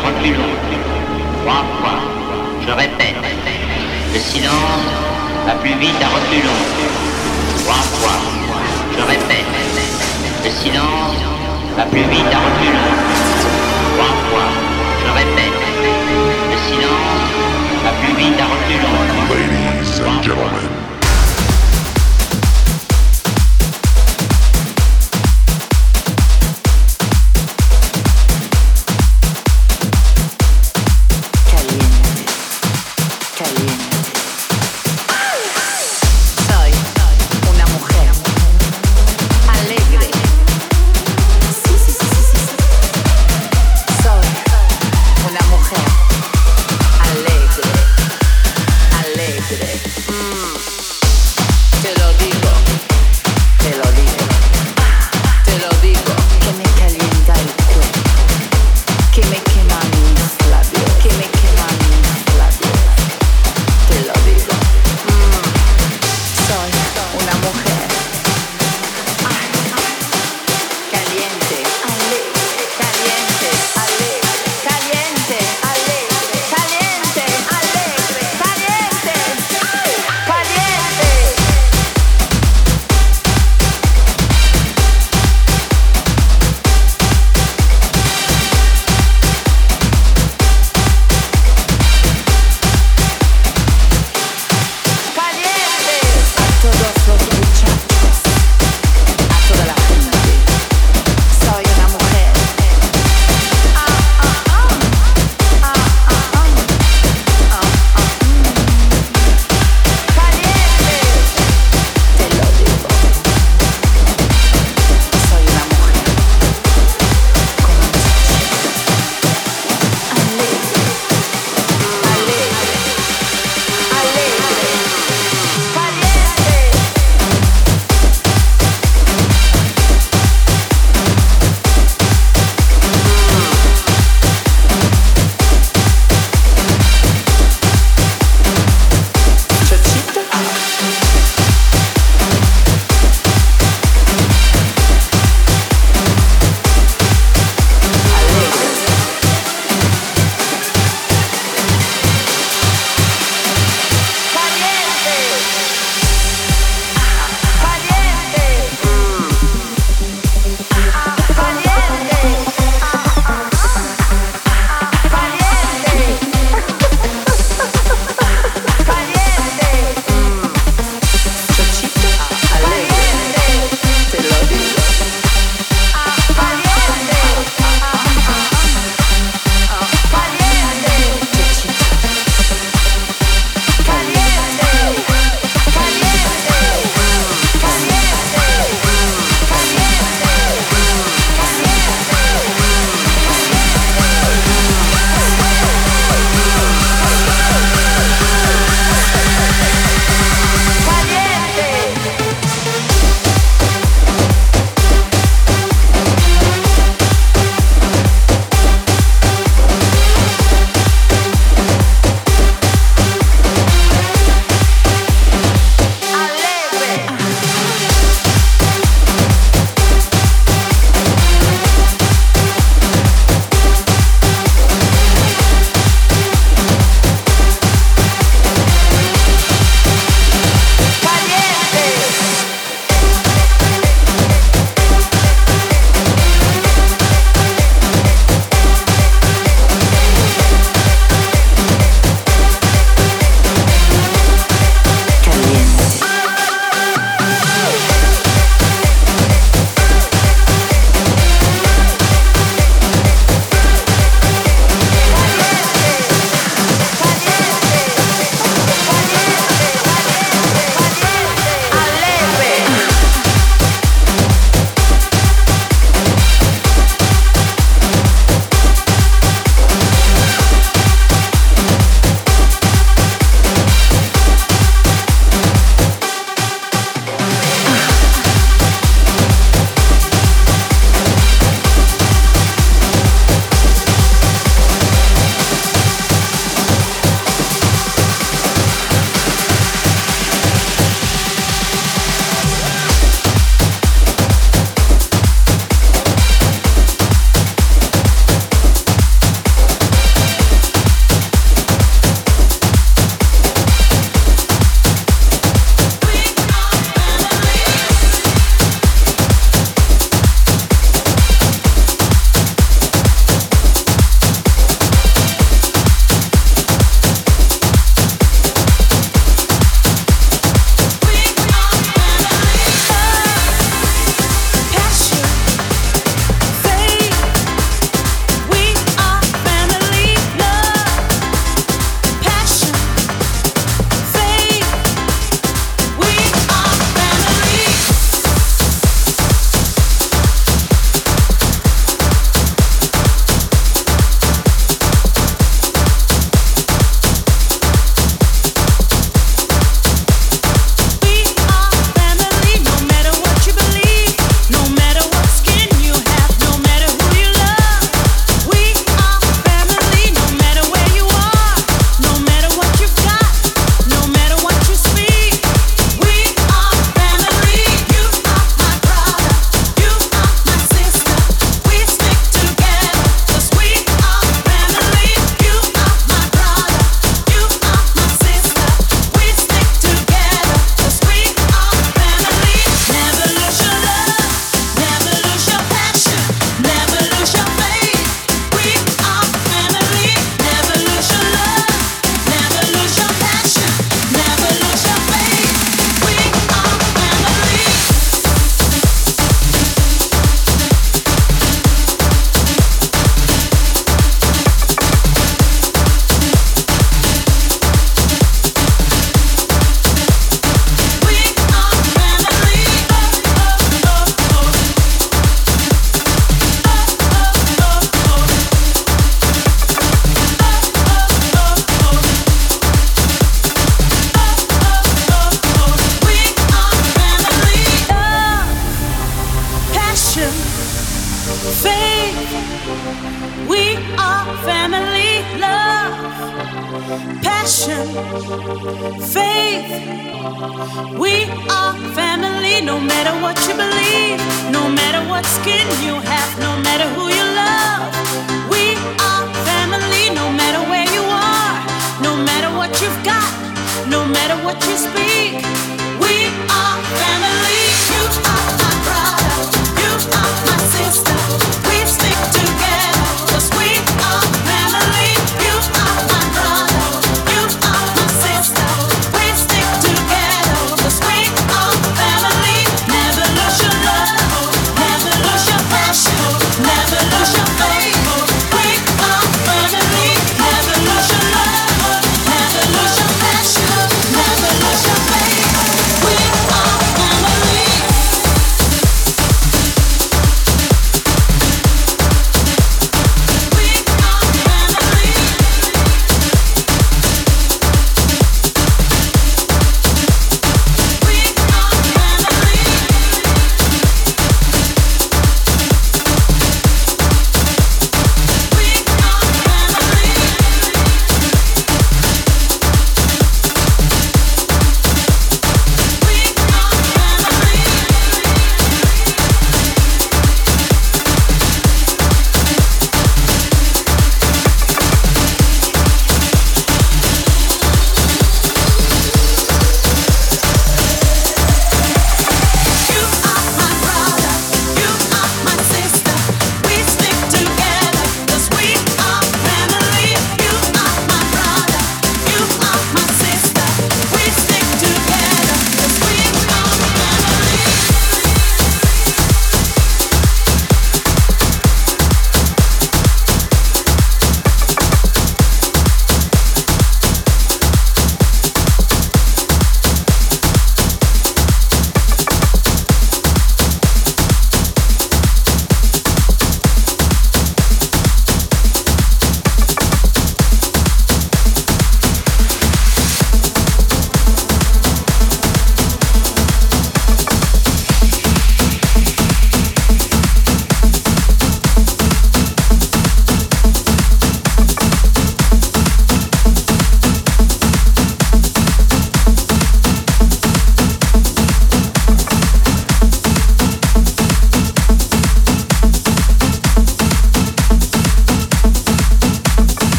à reculons. Trois fois. Je répète. Le silence va plus vite à reculons. Trois fois. Je répète. Le silence va plus vite à reculons. Trois fois. Je répète. Le silence va plus vite à reculons. Ladies and gentlemen. what you speak. We are family.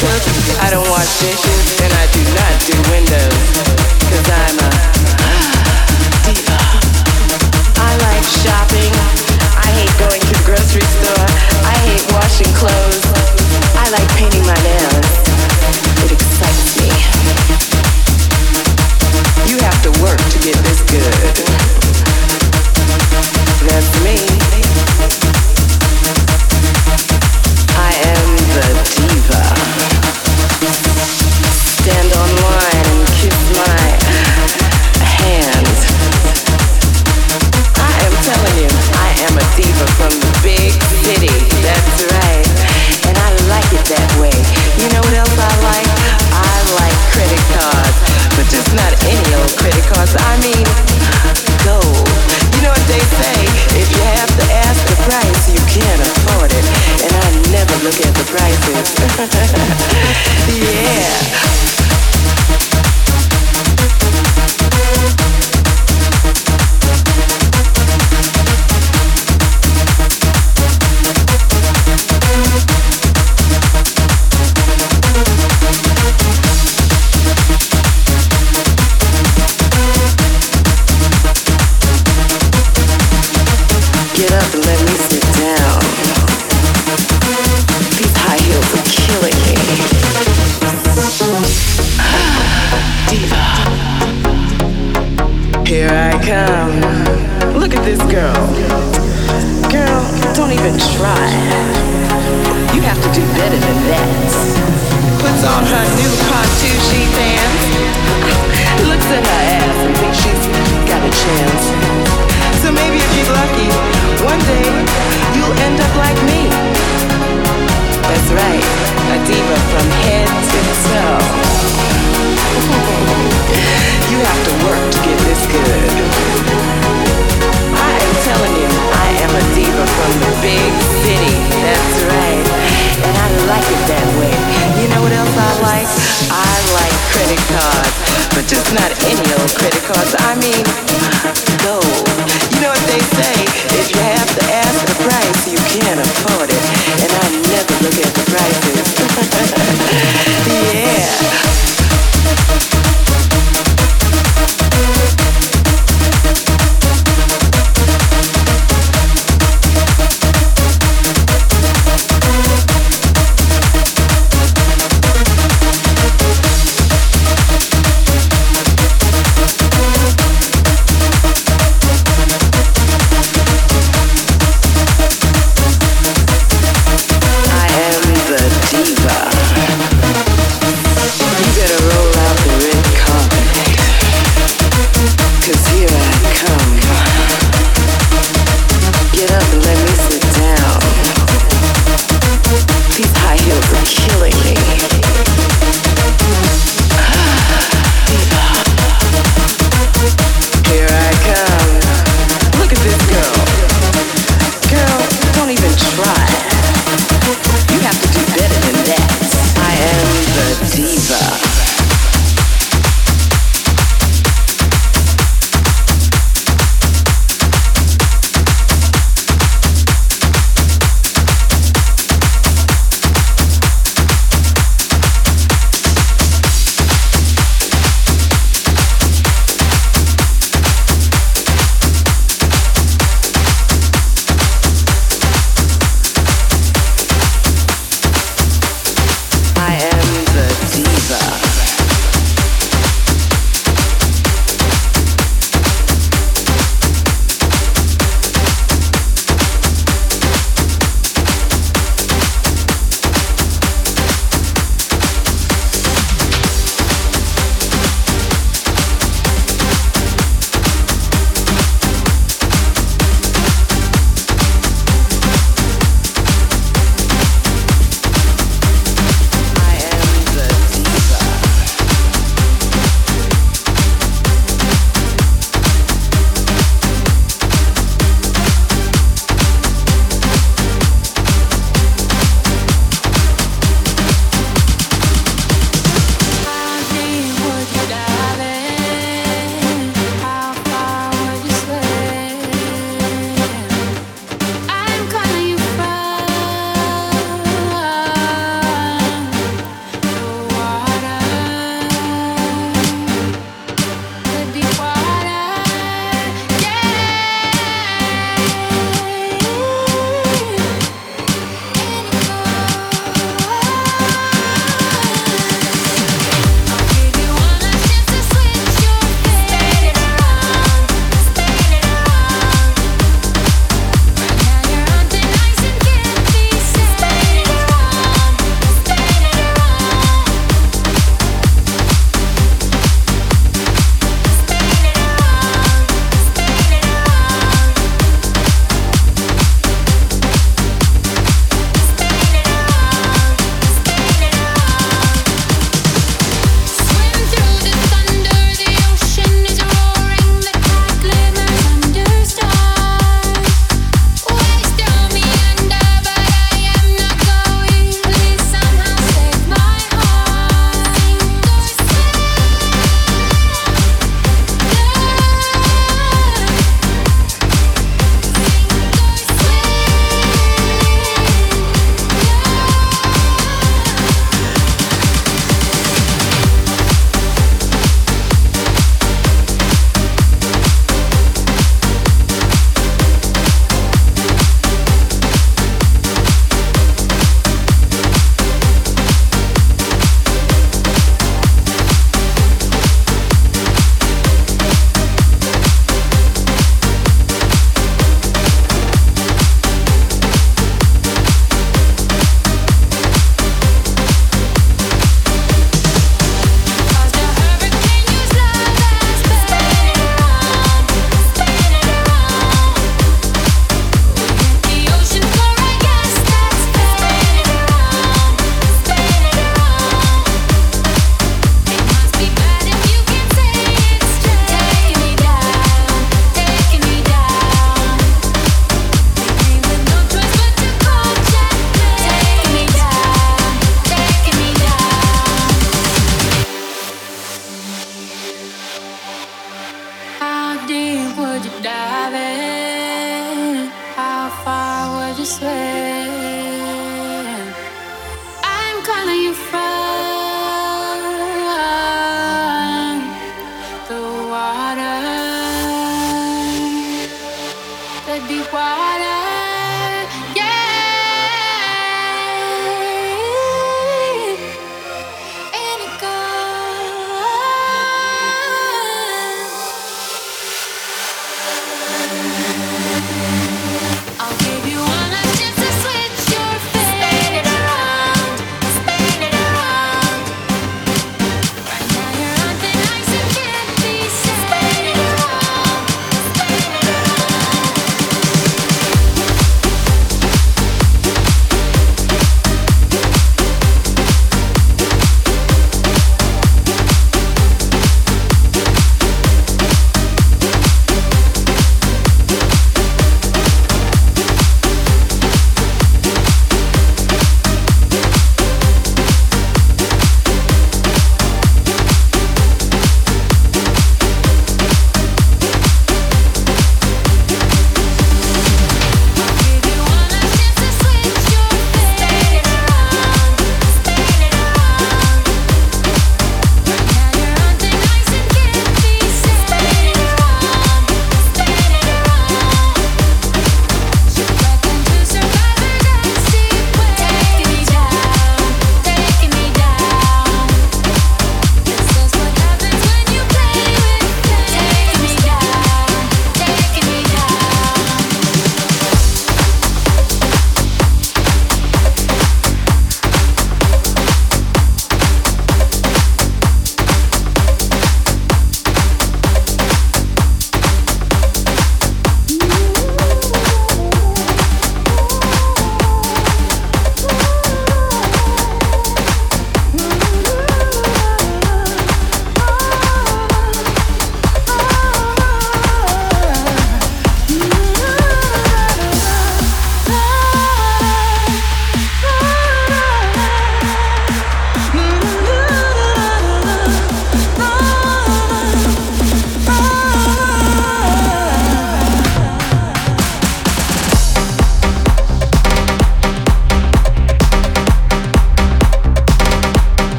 cook, I don't wash dishes, and I do not do windows. Cause I'm a diva. I like shopping. I hate going to the grocery store. I hate washing clothes. I like painting my nails. It excites me. You have to work to get this good. That's me. because I mean. You know what they say, if you have to ask the price, you can't afford it. And I never look at the prices. yeah.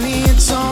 Honey, it's on.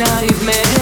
nightmare.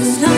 no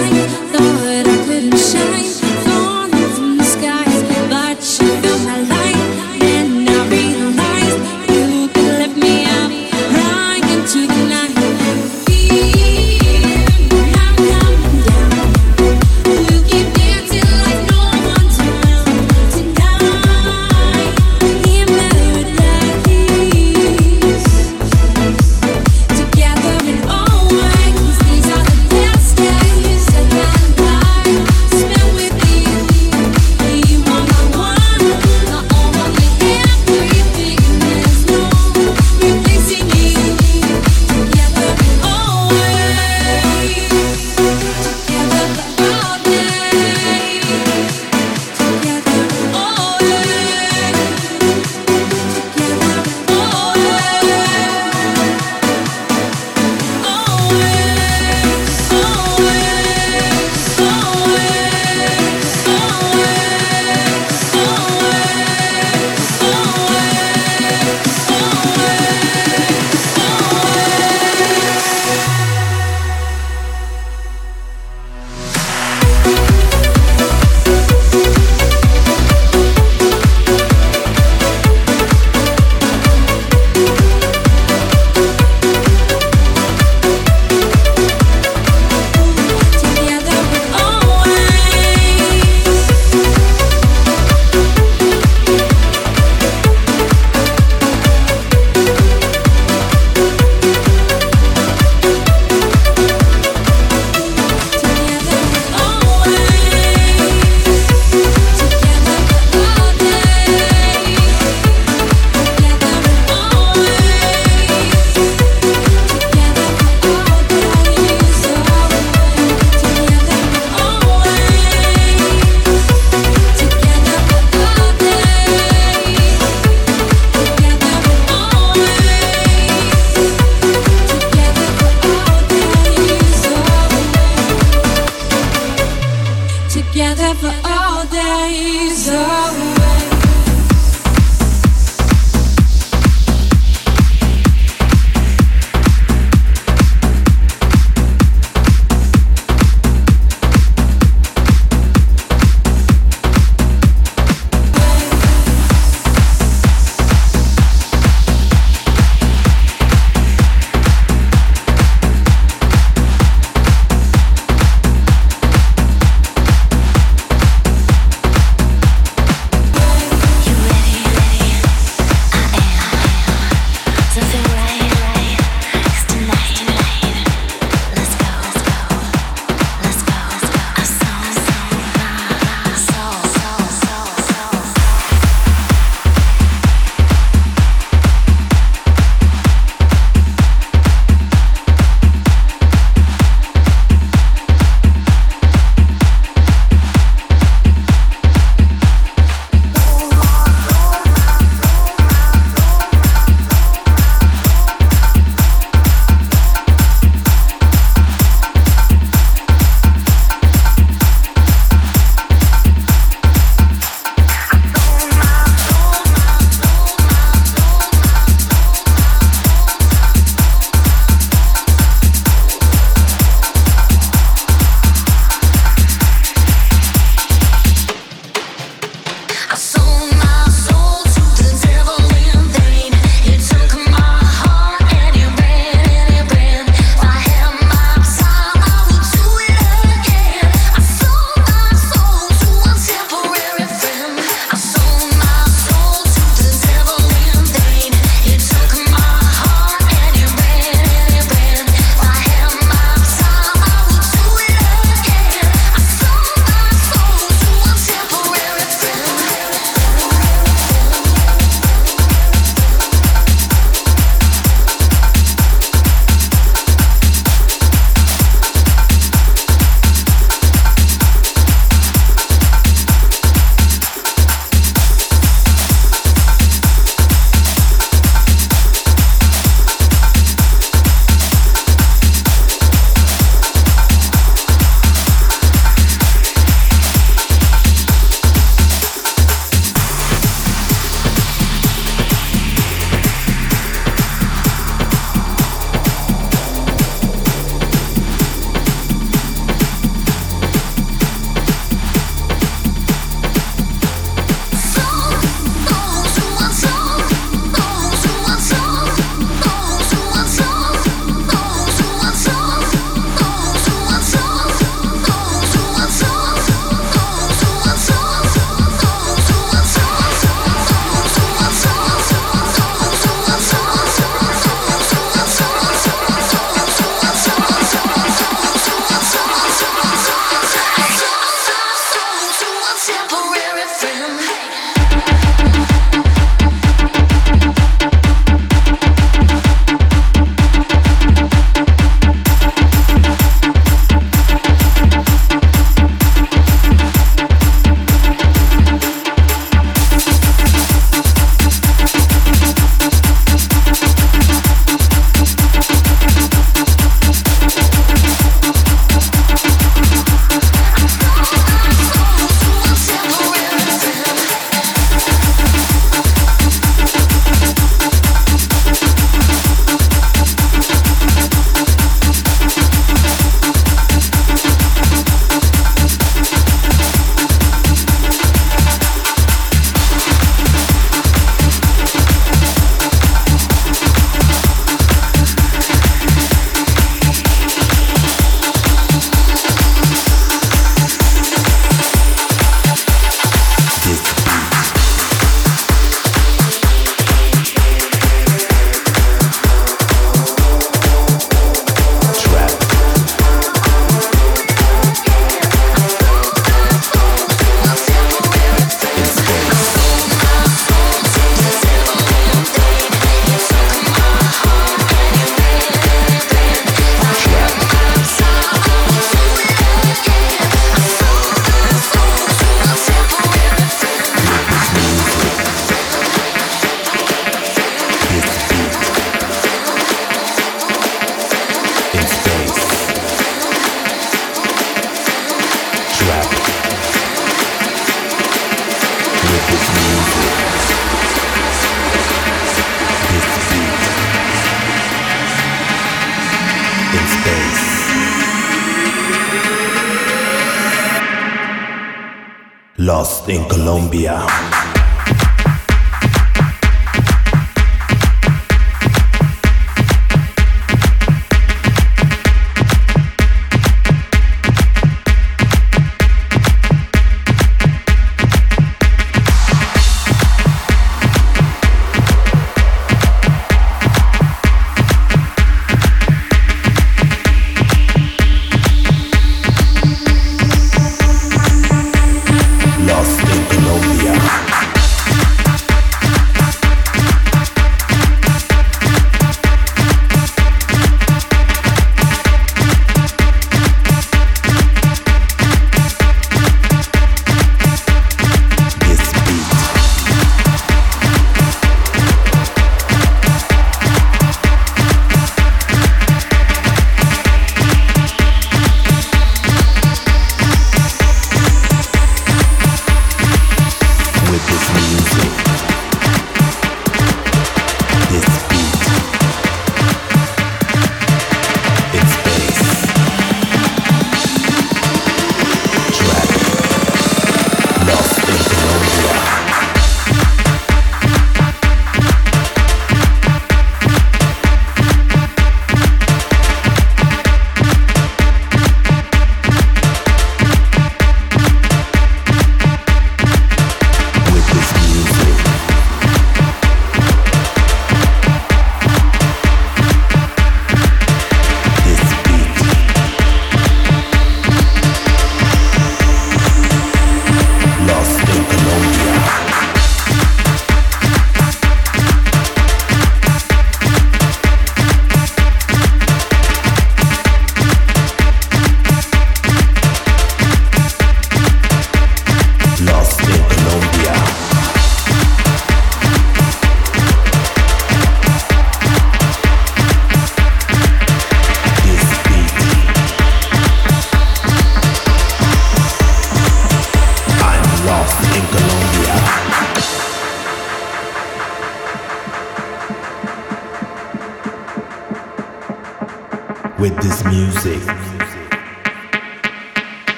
Colombia.